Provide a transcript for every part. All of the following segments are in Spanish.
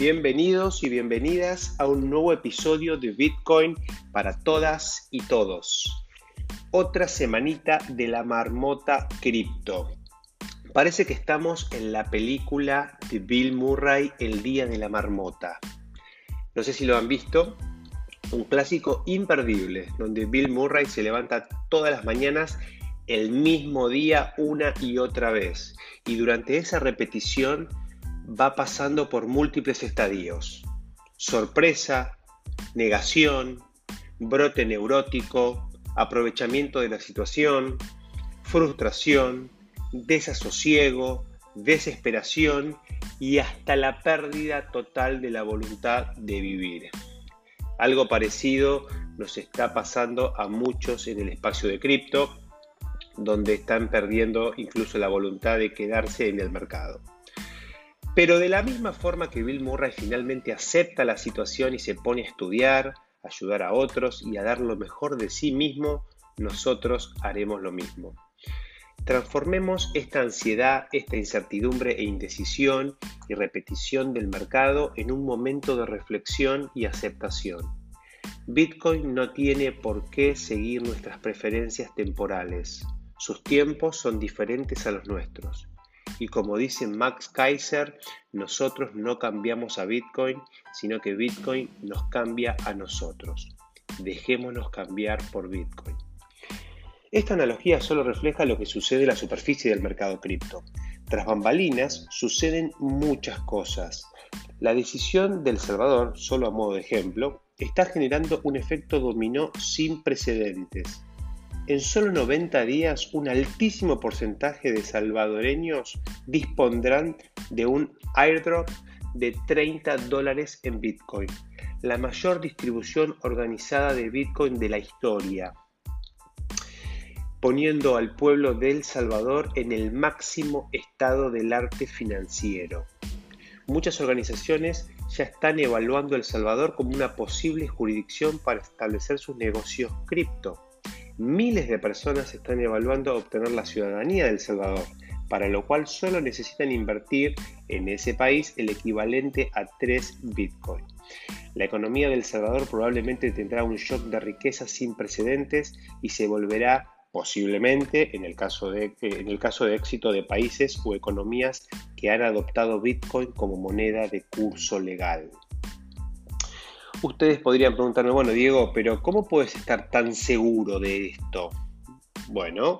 Bienvenidos y bienvenidas a un nuevo episodio de Bitcoin para todas y todos. Otra semanita de la marmota cripto. Parece que estamos en la película de Bill Murray, El Día de la Marmota. No sé si lo han visto, un clásico imperdible, donde Bill Murray se levanta todas las mañanas el mismo día una y otra vez. Y durante esa repetición va pasando por múltiples estadios. Sorpresa, negación, brote neurótico, aprovechamiento de la situación, frustración, desasosiego, desesperación y hasta la pérdida total de la voluntad de vivir. Algo parecido nos está pasando a muchos en el espacio de cripto, donde están perdiendo incluso la voluntad de quedarse en el mercado. Pero de la misma forma que Bill Murray finalmente acepta la situación y se pone a estudiar, ayudar a otros y a dar lo mejor de sí mismo, nosotros haremos lo mismo. Transformemos esta ansiedad, esta incertidumbre e indecisión y repetición del mercado en un momento de reflexión y aceptación. Bitcoin no tiene por qué seguir nuestras preferencias temporales. Sus tiempos son diferentes a los nuestros. Y como dice Max Kaiser, nosotros no cambiamos a Bitcoin, sino que Bitcoin nos cambia a nosotros. Dejémonos cambiar por Bitcoin. Esta analogía solo refleja lo que sucede en la superficie del mercado cripto. Tras bambalinas suceden muchas cosas. La decisión del Salvador, solo a modo de ejemplo, está generando un efecto dominó sin precedentes en solo 90 días un altísimo porcentaje de salvadoreños dispondrán de un airdrop de 30 dólares en Bitcoin, la mayor distribución organizada de Bitcoin de la historia, poniendo al pueblo de El Salvador en el máximo estado del arte financiero. Muchas organizaciones ya están evaluando El Salvador como una posible jurisdicción para establecer sus negocios cripto Miles de personas están evaluando obtener la ciudadanía de El Salvador, para lo cual solo necesitan invertir en ese país el equivalente a 3 Bitcoin. La economía de El Salvador probablemente tendrá un shock de riqueza sin precedentes y se volverá posiblemente, en el caso de, en el caso de éxito de países o economías que han adoptado Bitcoin como moneda de curso legal. Ustedes podrían preguntarme, bueno, Diego, pero ¿cómo puedes estar tan seguro de esto? Bueno,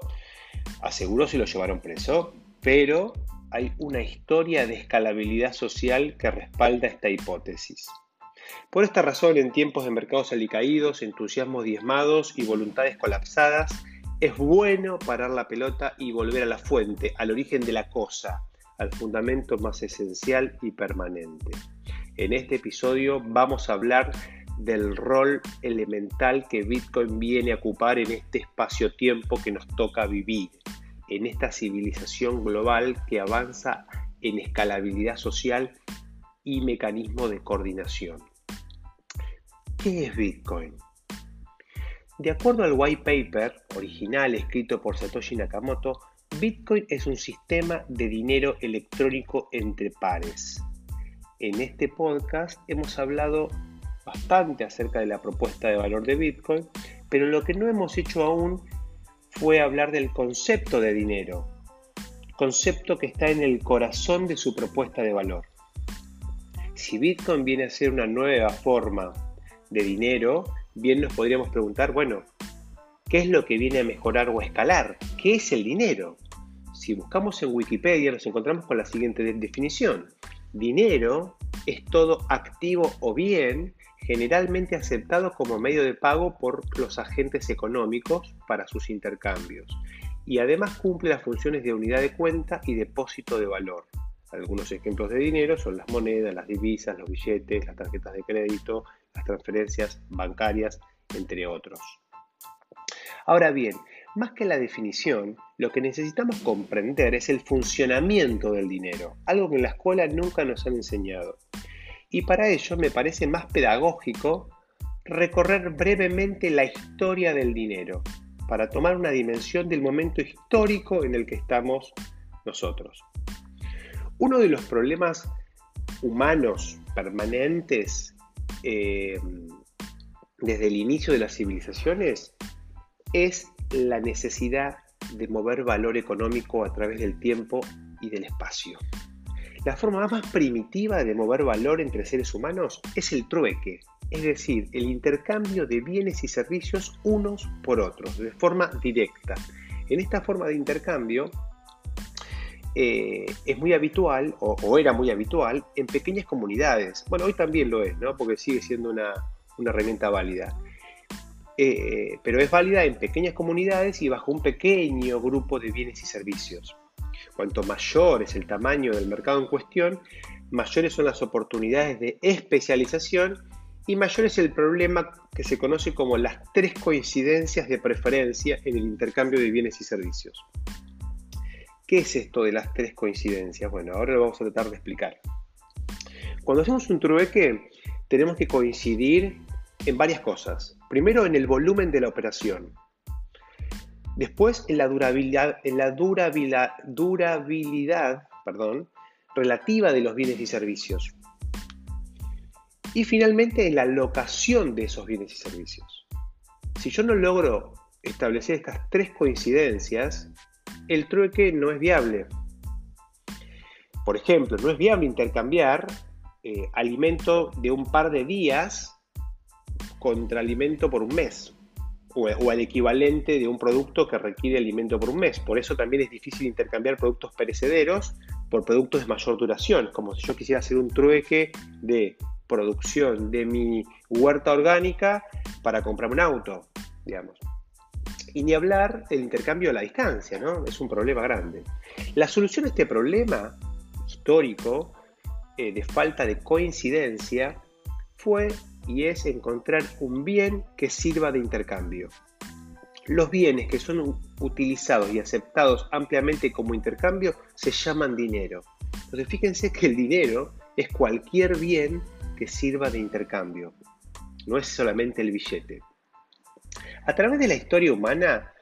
aseguro si lo llevaron preso, pero hay una historia de escalabilidad social que respalda esta hipótesis. Por esta razón, en tiempos de mercados alicaídos, entusiasmos diezmados y voluntades colapsadas, es bueno parar la pelota y volver a la fuente, al origen de la cosa, al fundamento más esencial y permanente. En este episodio vamos a hablar del rol elemental que Bitcoin viene a ocupar en este espacio-tiempo que nos toca vivir, en esta civilización global que avanza en escalabilidad social y mecanismo de coordinación. ¿Qué es Bitcoin? De acuerdo al white paper original escrito por Satoshi Nakamoto, Bitcoin es un sistema de dinero electrónico entre pares en este podcast hemos hablado bastante acerca de la propuesta de valor de Bitcoin, pero lo que no hemos hecho aún fue hablar del concepto de dinero, concepto que está en el corazón de su propuesta de valor. Si Bitcoin viene a ser una nueva forma de dinero, bien nos podríamos preguntar, bueno, ¿qué es lo que viene a mejorar o a escalar? ¿Qué es el dinero? Si buscamos en Wikipedia nos encontramos con la siguiente definición. Dinero es todo activo o bien generalmente aceptado como medio de pago por los agentes económicos para sus intercambios y además cumple las funciones de unidad de cuenta y depósito de valor. Algunos ejemplos de dinero son las monedas, las divisas, los billetes, las tarjetas de crédito, las transferencias bancarias, entre otros. Ahora bien, más que la definición, lo que necesitamos comprender es el funcionamiento del dinero, algo que en la escuela nunca nos han enseñado. Y para ello me parece más pedagógico recorrer brevemente la historia del dinero, para tomar una dimensión del momento histórico en el que estamos nosotros. Uno de los problemas humanos permanentes eh, desde el inicio de las civilizaciones es la necesidad de mover valor económico a través del tiempo y del espacio. La forma más primitiva de mover valor entre seres humanos es el trueque, es decir, el intercambio de bienes y servicios unos por otros, de forma directa. En esta forma de intercambio eh, es muy habitual, o, era muy habitual, en pequeñas comunidades. Bueno, hoy también lo es, ¿no? Porque sigue siendo una, herramienta válida. Eh, pero es válida en pequeñas comunidades y bajo un pequeño grupo de bienes y servicios. Cuanto mayor es el tamaño del mercado en cuestión, mayores son las oportunidades de especialización y mayor es el problema que se conoce como las tres coincidencias de preferencia en el intercambio de bienes y servicios. ¿Qué es esto de las tres coincidencias? Bueno, ahora lo vamos a tratar de explicar. Cuando hacemos un trueque, tenemos que coincidir en varias cosas. Primero, en el volumen de la operación. Después, en la durabilidad, en la durabilidad, durabilidad perdón, relativa de los bienes y servicios. Y finalmente en la locación de esos bienes y servicios. Si yo no logro establecer estas tres coincidencias, el trueque no es viable. Por ejemplo, no es viable intercambiar eh, alimento de un par de días contra alimento por un mes o, el equivalente de un producto que requiere alimento por un mes. Por eso también es difícil intercambiar productos perecederos por productos de mayor duración, como si yo quisiera hacer un trueque de producción de mi huerta orgánica para comprar un auto, digamos. Y ni hablar del intercambio a la distancia, ¿no? Es un problema grande. La solución a este problema histórico eh, de falta de coincidencia fue y es encontrar un bien que sirva de intercambio. Los bienes que son utilizados y aceptados ampliamente como intercambio se llaman dinero. Entonces fíjense que el dinero es cualquier bien que sirva de intercambio. No es solamente el billete. A través de la historia humana,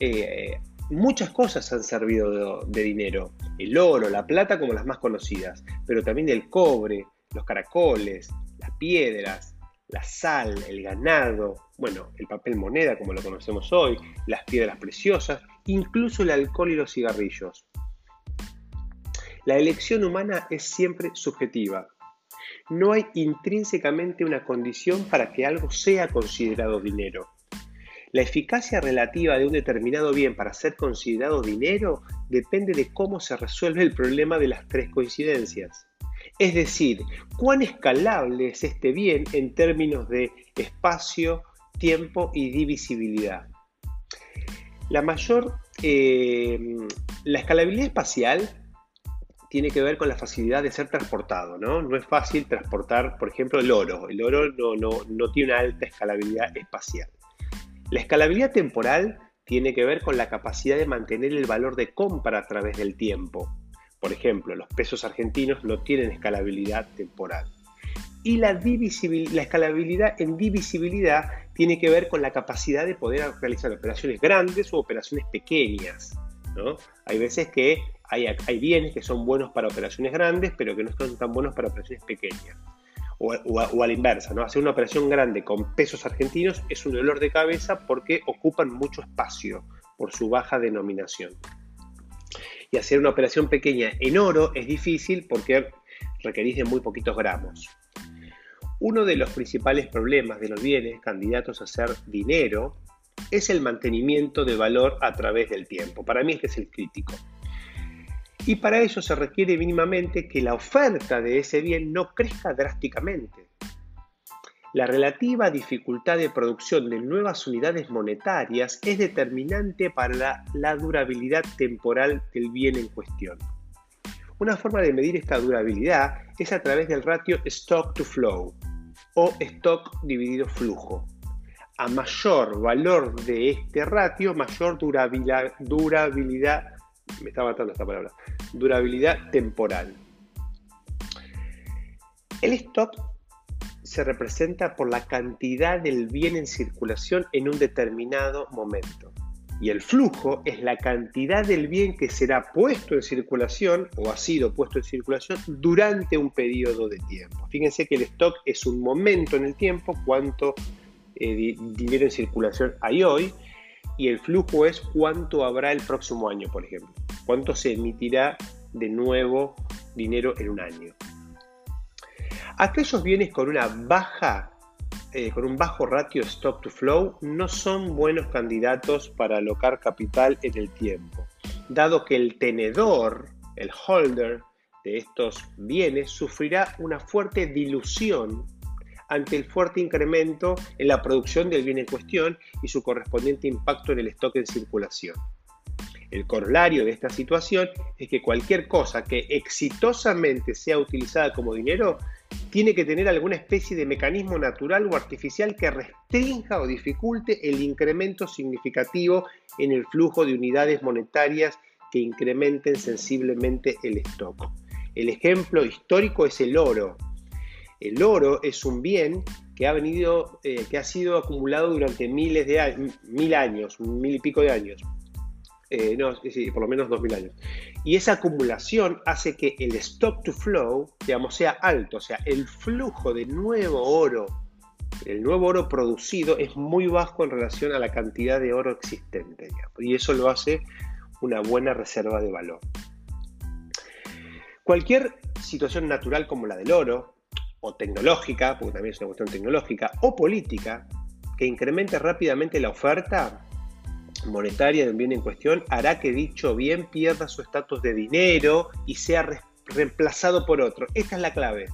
eh, muchas cosas han servido de, dinero. El oro, la plata como las más conocidas, pero también el cobre, los caracoles, piedras, la sal, el ganado, bueno, el papel moneda como lo conocemos hoy, las piedras preciosas, incluso el alcohol y los cigarrillos. La elección humana es siempre subjetiva no hay intrínsecamente una condición para que algo sea considerado dinero. La eficacia relativa de un determinado bien para ser considerado dinero depende de cómo se resuelve el problema de las tres coincidencias. Es decir, cuán escalable es este bien en términos de espacio, tiempo y divisibilidad. La mayor, eh, la escalabilidad espacial tiene que ver con la facilidad de ser transportado, ¿no? No es fácil transportar, por ejemplo, el oro. El oro no, tiene una alta escalabilidad espacial. La escalabilidad temporal tiene que ver con la capacidad de mantener el valor de compra a través del tiempo. Por ejemplo, los pesos argentinos no tienen escalabilidad temporal. Y la, la escalabilidad en divisibilidad tiene que ver con la capacidad de poder realizar operaciones grandes o operaciones pequeñas. ¿no? Hay veces que hay, bienes que son buenos para operaciones grandes, pero que no son tan buenos para operaciones pequeñas. O, a, la inversa, ¿no? Hacer una operación grande con pesos argentinos es un dolor de cabeza porque ocupan mucho espacio por su baja denominación. Hacer una operación pequeña en oro es difícil porque requerís de muy poquitos gramos. Uno de los principales problemas de los bienes candidatos a ser dinero es el mantenimiento de valor a través del tiempo. Para mí este es el crítico y para ello se requiere mínimamente que la oferta de ese bien no crezca drásticamente. La relativa dificultad de producción de nuevas unidades monetarias es determinante para la, durabilidad temporal del bien en cuestión. Una forma de medir esta durabilidad es a través del ratio stock to flow o stock dividido flujo. A mayor valor de este ratio, mayor durabilidad, durabilidad me está matando esta palabra, durabilidad temporal. El stock se representa por la cantidad del bien en circulación en un determinado momento. Y el flujo es la cantidad del bien que será puesto en circulación o ha sido puesto en circulación durante un periodo de tiempo. Fíjense que el stock es un momento en el tiempo, cuánto eh, dinero en circulación hay hoy, y el flujo es cuánto habrá el próximo año, por ejemplo. Cuánto se emitirá de nuevo dinero en un año. Aquellos bienes con una baja eh, con un bajo ratio stop to flow no son buenos candidatos para alocar capital en el tiempo, dado que el tenedor, el holder de estos bienes, sufrirá una fuerte dilución ante el fuerte incremento en la producción del bien en cuestión y su correspondiente impacto en el stock en circulación. El corolario de esta situación es que cualquier cosa que exitosamente sea utilizada como dinero tiene que tener alguna especie de mecanismo natural o artificial que restrinja o dificulte el incremento significativo en el flujo de unidades monetarias que incrementen sensiblemente el stock. El ejemplo histórico es el oro. El oro es un bien que ha venido, eh, que ha sido acumulado durante miles de años, mil años, mil y pico de años. Eh, no, por lo menos 2000 años. Y esa acumulación hace que el stock to flow, digamos, sea alto, o sea, el flujo de nuevo oro, el nuevo oro producido es muy bajo en relación a la cantidad de oro existente, y eso lo hace una buena reserva de valor. Cualquier situación natural como la del oro, o tecnológica, porque también es una cuestión tecnológica, o política, que incremente rápidamente la oferta, monetaria del bien en cuestión hará que dicho bien pierda su estatus de dinero y sea reemplazado por otro. Esta es la clave.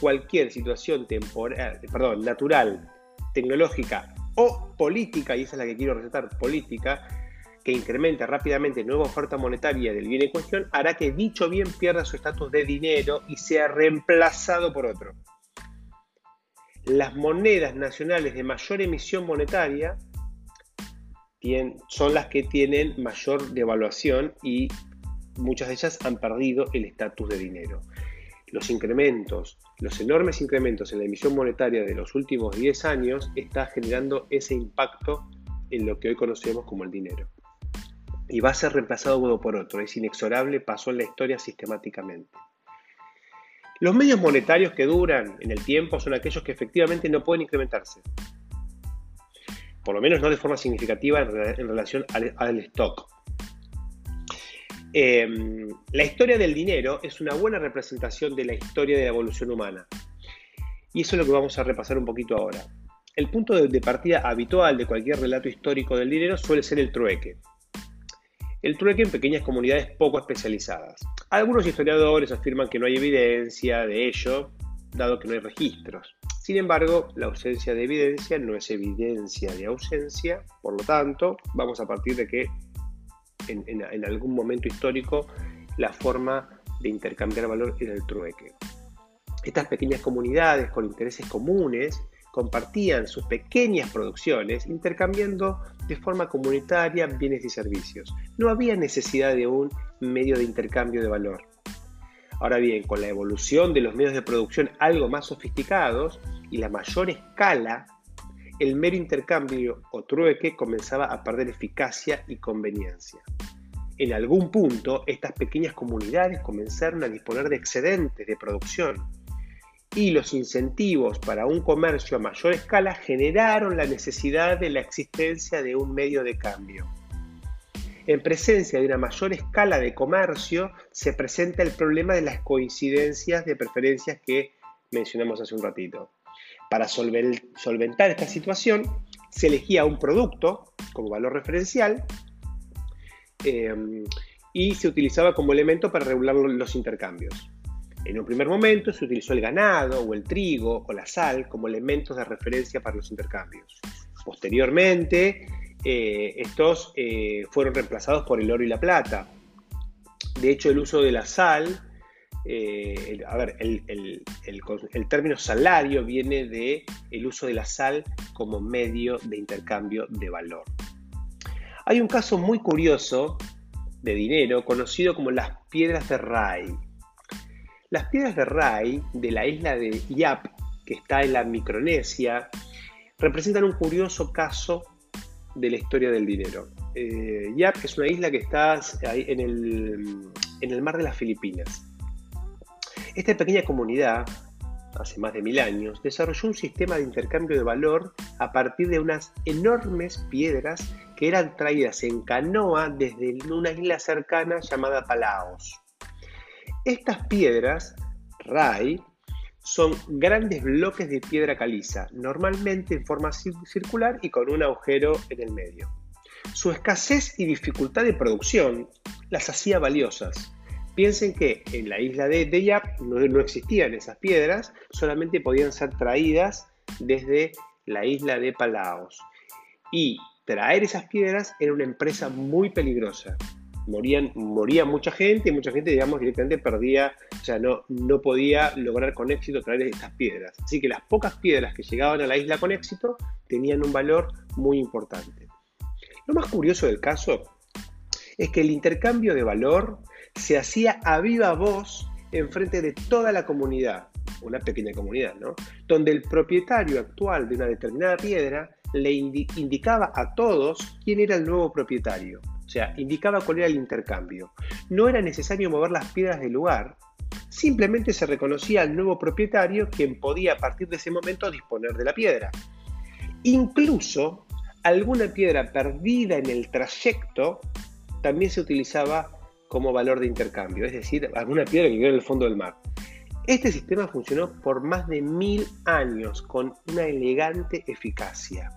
Cualquier situación temporal, perdón, natural, tecnológica o política, y esa es la que quiero resaltar, política, que incremente rápidamente nueva oferta monetaria del bien en cuestión, hará que dicho bien pierda su estatus de dinero y sea reemplazado por otro. Las monedas nacionales de mayor emisión monetaria son las que tienen mayor devaluación y muchas de ellas han perdido el estatus de dinero. Los incrementos, los enormes incrementos en la emisión monetaria de los últimos 10 años está generando ese impacto en lo que hoy conocemos como el dinero. Y va a ser reemplazado uno por otro, es inexorable, pasó en la historia sistemáticamente. Los medios monetarios que duran en el tiempo son aquellos que efectivamente no pueden incrementarse por lo menos no de forma significativa en, relación al, stock. Em, la historia del dinero es una buena representación de la historia de la evolución humana. Y eso es lo que vamos a repasar un poquito ahora. El punto de, partida habitual de cualquier relato histórico del dinero suele ser el trueque. El trueque en pequeñas comunidades poco especializadas. Algunos historiadores afirman que no hay evidencia de ello, dado que no hay registros. Sin embargo, la ausencia de evidencia no es evidencia de ausencia, por lo tanto, vamos a partir de que en, algún momento histórico la forma de intercambiar valor era el trueque. Estas pequeñas comunidades con intereses comunes compartían sus pequeñas producciones intercambiando de forma comunitaria bienes y servicios. No había necesidad de un medio de intercambio de valor. Ahora bien, con la evolución de los medios de producción algo más sofisticados y la mayor escala, el mero intercambio o trueque comenzaba a perder eficacia y conveniencia. En algún punto, estas pequeñas comunidades comenzaron a disponer de excedentes de producción y los incentivos para un comercio a mayor escala generaron la necesidad de la existencia de un medio de cambio. En presencia de una mayor escala de comercio, se presenta el problema de las coincidencias de preferencias que mencionamos hace un ratito. Para solventar esta situación, se elegía un producto como valor referencial em, y se utilizaba como elemento para regular los intercambios. En un primer momento se utilizó el ganado o el trigo o la sal como elementos de referencia para los intercambios. Posteriormente, eh, estos eh, fueron reemplazados por el oro y la plata. De hecho, el uso de la sal, eh, a ver, el, término salario viene de el uso de la sal como medio de intercambio de valor. Hay un caso muy curioso de dinero conocido como las piedras de Rai. Las piedras de Rai de la isla de Yap, que está en la Micronesia, representan un curioso caso de la historia del dinero. eh, Yap es una isla que está en el, en el mar de las Filipinas. Esta pequeña comunidad, hace más de mil años, desarrolló un sistema de intercambio de valor a partir de unas enormes piedras que eran traídas en canoa desde una isla cercana llamada Palaos. Estas piedras, Rai, son grandes bloques de piedra caliza, normalmente en forma circular y con un agujero en el medio. Su escasez y dificultad de producción las hacía valiosas. Piensen que en la isla de, Yap no, existían esas piedras, solamente podían ser traídas desde la isla de Palaos. Y traer esas piedras era una empresa muy peligrosa. Morían, moría mucha gente y mucha gente, digamos, directamente perdía, o sea, no, no podía lograr con éxito traer estas piedras. Así que las pocas piedras que llegaban a la isla con éxito tenían un valor muy importante. Lo más curioso del caso es que el intercambio de valor se hacía a viva voz en frente de toda la comunidad, una pequeña comunidad, ¿no? Donde el propietario actual de una determinada piedra le indicaba a todos quién era el nuevo propietario. O sea, indicaba cuál era el intercambio. No era necesario mover las piedras del lugar, simplemente se reconocía al nuevo propietario quien podía a partir de ese momento disponer de la piedra. Incluso alguna piedra perdida en el trayecto también se utilizaba como valor de intercambio, es decir, alguna piedra que quedó en el fondo del mar. Este sistema funcionó por más de mil años con una elegante eficacia.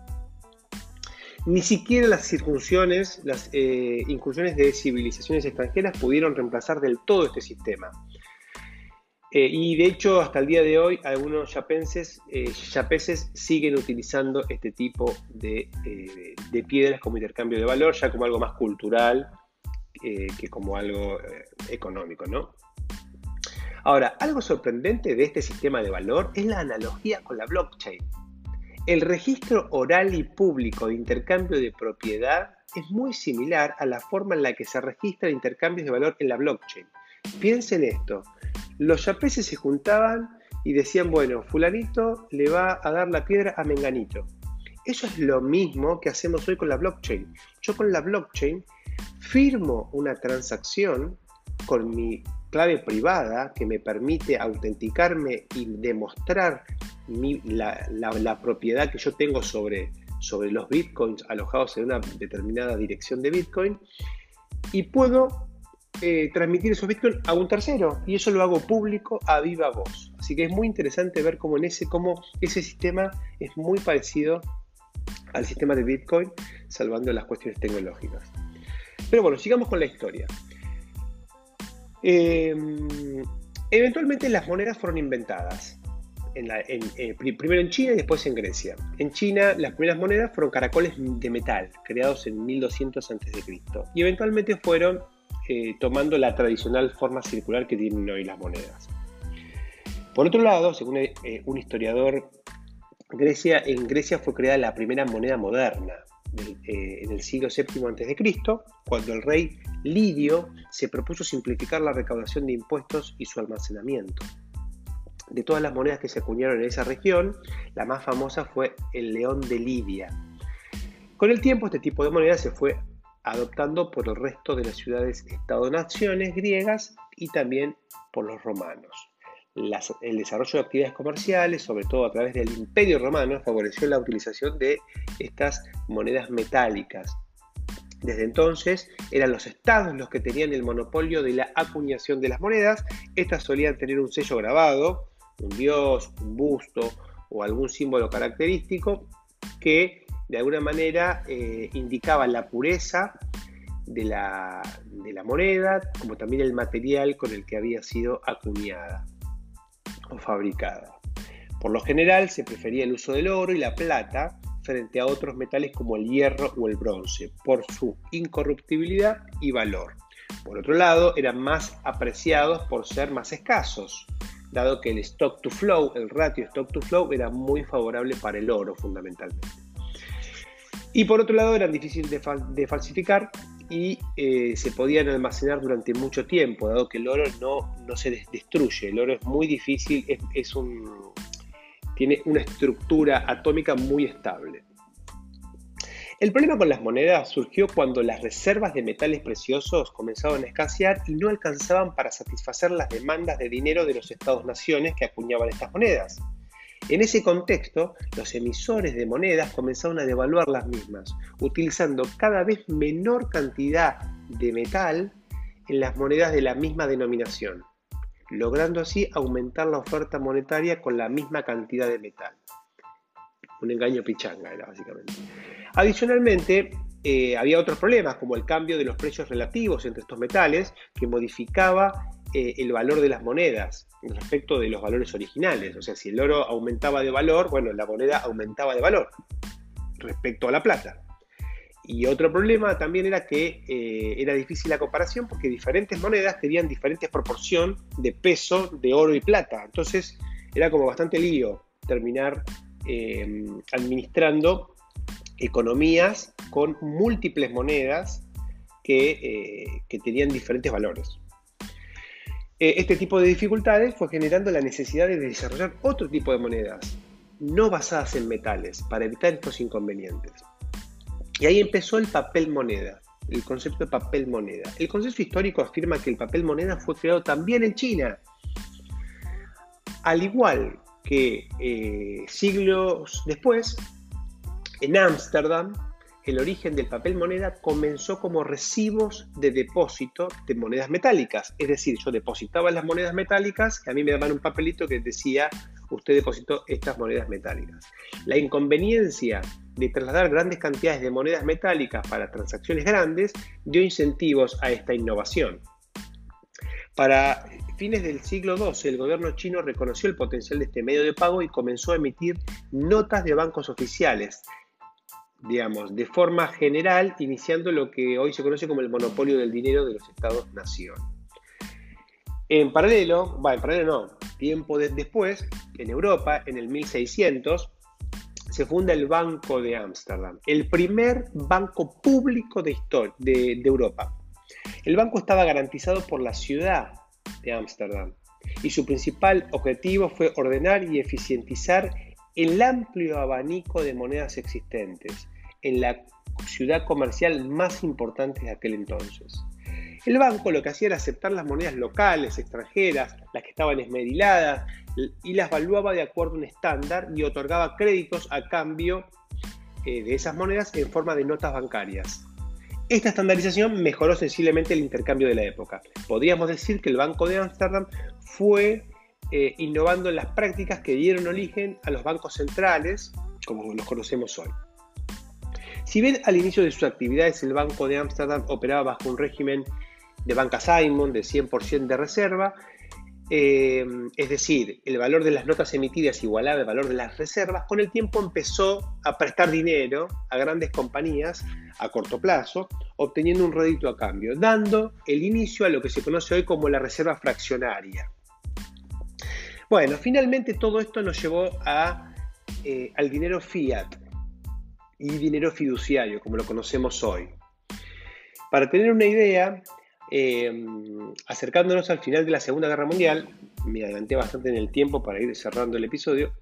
Ni siquiera las incursiones, las eh, incursiones de civilizaciones extranjeras pudieron reemplazar del todo este sistema. Eh, y de hecho, hasta el día de hoy, algunos yapenses, eh, yapeses siguen utilizando este tipo de, de, piedras como intercambio de valor, ya como algo más cultural que como algo económico, ¿no? Ahora, algo sorprendente de este sistema de valor es la analogía con la blockchain. El registro oral y público de intercambio de propiedad es muy similar a la forma en la que se registra intercambios de valor en la blockchain. Piensen esto, los yapeses se juntaban y decían, bueno, fulanito le va a dar la piedra a menganito. Eso es lo mismo que hacemos hoy con la blockchain. Yo con la blockchain firmo una transacción con mi clave privada que me permite autenticarme y demostrar la, propiedad que yo tengo sobre, sobre los bitcoins alojados en una determinada dirección de bitcoin y puedo eh, transmitir esos bitcoins a un tercero y eso lo hago público a viva voz. Así que es muy interesante ver cómo, ese, cómo ese sistema es muy parecido al sistema de bitcoin, salvando las cuestiones tecnológicas. Pero bueno, sigamos con la historia. Em, eventualmente las monedas fueron inventadas. Eh, primero en China y después en Grecia. En China las primeras monedas fueron caracoles de metal, creados en 1200 a.C. Y eventualmente fueron eh, tomando la tradicional forma circular que tienen hoy las monedas. Por otro lado, según eh, un historiador, Grecia, en Grecia fue creada la primera moneda moderna, en el siglo VII a.C., cuando el rey Lidio se propuso simplificar la recaudación de impuestos y su almacenamiento. De todas las monedas que se acuñaron en esa región, la más famosa fue el león de Lidia. Con el tiempo, este tipo de moneda se fue adoptando por el resto de las ciudades-estado-naciones griegas y también por los romanos el desarrollo de actividades comerciales, sobre todo a través del Imperio Romano, favoreció la utilización de estas monedas metálicas. Desde entonces eran los estados los que tenían el monopolio de la acuñación de las monedas. Estas solían tener un sello grabado, un dios, un busto o algún símbolo característico que de alguna manera eh, indicaba la pureza de la moneda, como también el material con el que había sido acuñada o fabricada. Por lo general se prefería el uso del oro y la plata frente a otros metales como el hierro o el bronce, por su incorruptibilidad y valor. Por otro lado, eran más apreciados por ser más escasos, dado que el stock to flow, el ratio stock to flow, era muy favorable para el oro fundamentalmente. Y por otro lado, eran difíciles de, falsificar y eh, se podían almacenar durante mucho tiempo, dado que el oro no, no se destruye. El oro es muy difícil, es, un, tiene una estructura atómica muy estable. El problema con las monedas surgió cuando las reservas de metales preciosos comenzaban a escasear y no alcanzaban para satisfacer las demandas de dinero de los estados-naciones que acuñaban estas monedas. En ese contexto, los emisores de monedas comenzaron a devaluar las mismas, utilizando cada vez menor cantidad de metal en las monedas de la misma denominación, logrando así aumentar la oferta monetaria con la misma cantidad de metal. Un engaño pichanga era básicamente. Adicionalmente, eh, había otros problemas como el cambio de los precios relativos entre estos metales que modificaba eh, el valor de las monedas respecto de los valores originales. O sea, si el oro aumentaba de valor, bueno, la moneda aumentaba de valor respecto a la plata. Y otro problema también era que eh, era difícil la comparación porque diferentes monedas tenían diferentes proporción de peso de oro y plata. Entonces era como bastante lío terminar administrando economías con múltiples monedas que, eh, tenían diferentes valores. Eh, este tipo de dificultades fue generando la necesidad de desarrollar otro tipo de monedas, no basadas en metales, para evitar estos inconvenientes. Y ahí empezó el papel moneda, el concepto de papel moneda. El concepto histórico afirma que el papel moneda fue creado también en China. Al igual que eh, siglos después, en Ámsterdam, el origen del papel moneda comenzó como recibos de depósito de monedas metálicas. Es decir, yo depositaba las monedas metálicas y a mí me daban un papelito que decía, usted depositó estas monedas metálicas. La inconveniencia de trasladar grandes cantidades de monedas metálicas para transacciones grandes dio incentivos a esta innovación. Para fines del siglo XII, el gobierno chino reconoció el potencial de este medio de pago y comenzó a emitir notas de bancos oficiales digamos, de forma general, iniciando lo que hoy se conoce como el monopolio del dinero de los Estados-nación. En paralelo, va, en paralelo no, tiempo después, en Europa, en el 1600, se funda el Banco de Ámsterdam, el primer banco público de, de, de Europa. El banco estaba garantizado por la ciudad de Ámsterdam y su principal objetivo fue ordenar y eficientizar el amplio abanico de monedas existentes en la ciudad comercial más importante de aquel entonces. El banco lo que hacía era aceptar las monedas locales, extranjeras, las que estaban esmeriladas, y las valuaba de acuerdo a un estándar y otorgaba créditos a cambio eh, de esas monedas en forma de notas bancarias. Esta estandarización mejoró sensiblemente el intercambio de la época. Podríamos decir que el Banco de Ámsterdam fue eh, innovando en las prácticas que dieron origen a los bancos centrales, como los conocemos hoy. Si bien al inicio de sus actividades el Banco de Ámsterdam operaba bajo un régimen de banca Simon de 100% de reserva, eh, es decir, el valor de las notas emitidas igualaba el valor de las reservas, con el tiempo empezó a prestar dinero a grandes compañías a corto plazo, obteniendo un rédito a cambio, dando el inicio a lo que se conoce hoy como la reserva fraccionaria. Bueno, finalmente todo esto nos llevó eh, al dinero fiat y dinero fiduciario, como lo conocemos hoy. Para tener una idea, eh, acercándonos al final de la Segunda Guerra Mundial, me adelanté bastante en el tiempo para ir cerrando el episodio,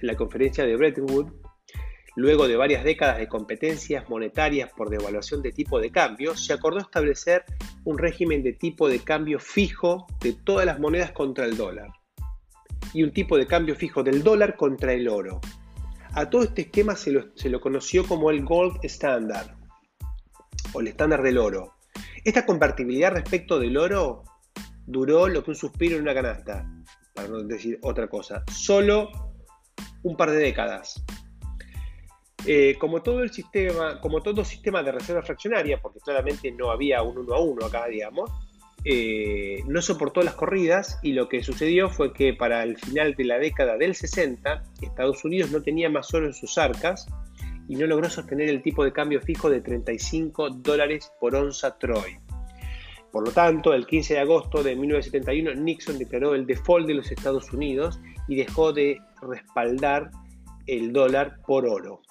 en la conferencia de Bretton Woods, luego de varias décadas de competencias monetarias por devaluación de tipo de cambio, se acordó establecer un régimen de tipo de cambio fijo de todas las monedas contra el dólar y un tipo de cambio fijo del dólar contra el oro. A todo este esquema se lo, conoció como el Gold Standard o el estándar del oro. Esta compatibilidad respecto del oro duró lo que un suspiro en una canasta, para no decir otra cosa, solo un par de décadas. Eh, como todo el sistema, como todo sistema de reserva fraccionaria, porque claramente no había un uno a uno acá, digamos, eh, no soportó las corridas y lo que sucedió fue que para el final de la década del 60 Estados Unidos no tenía más oro en sus arcas y no logró sostener el tipo de cambio fijo de 35 dólares por onza Troy. Por lo tanto, el 15 de agosto de 1971 Nixon declaró el default de los Estados Unidos y dejó de respaldar el dólar por oro.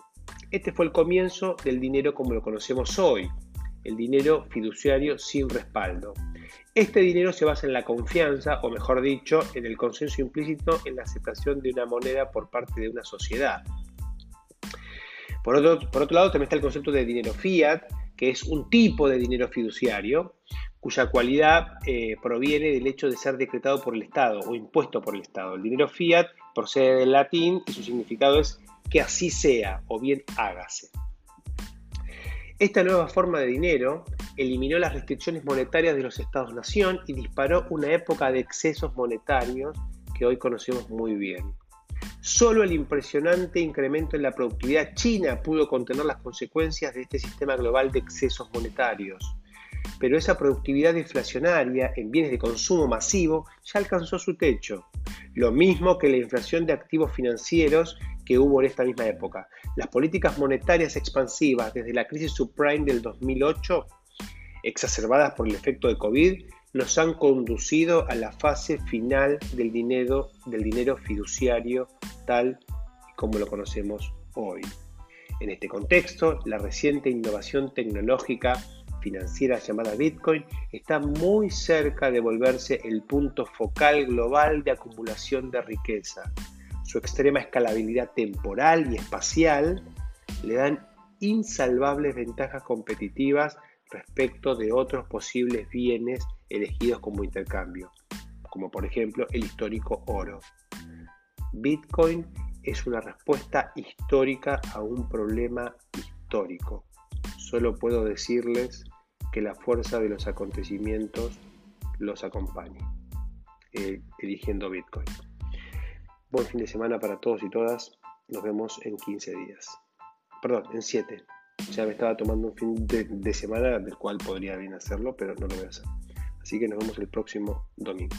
Este fue el comienzo del dinero como lo conocemos hoy, el dinero fiduciario sin respaldo. Este dinero se basa en la confianza, o mejor dicho, en el consenso implícito en la aceptación de una moneda por parte de una sociedad. Por otro, por otro lado, también está el concepto de dinero fiat, que es un tipo de dinero fiduciario, cuya cualidad eh, proviene del hecho de ser decretado por el Estado o impuesto por el Estado. El dinero fiat procede del latín y su significado es que así sea o bien hágase. Esta nueva forma de dinero eliminó las restricciones monetarias de los Estados-nación y disparó una época de excesos monetarios que hoy conocemos muy bien. Solo el impresionante incremento en la productividad china pudo contener las consecuencias de este sistema global de excesos monetarios. Pero esa productividad inflacionaria en bienes de consumo masivo ya alcanzó su techo, lo mismo que la inflación de activos financieros que hubo en esta misma época. Las políticas monetarias expansivas desde la crisis subprime del 2008, exacerbadas por el efecto de COVID, nos han conducido a la fase final del dinero, del dinero fiduciario tal como lo conocemos hoy. En este contexto, la reciente innovación tecnológica financiera llamada Bitcoin está muy cerca de volverse el punto focal global de acumulación de riqueza. Su extrema escalabilidad temporal y espacial le dan insalvables ventajas competitivas respecto de otros posibles bienes elegidos como intercambio, como por ejemplo el histórico oro. Bitcoin es una respuesta histórica a un problema histórico. Solo puedo decirles que la fuerza de los acontecimientos los acompañe, eh, eligiendo Bitcoin. Buen fin de semana para todos y todas. Nos vemos en 15 días. Perdón, en 7. Ya me estaba tomando un fin de, semana del cual podría bien hacerlo, pero no lo voy a hacer. Así que nos vemos el próximo domingo.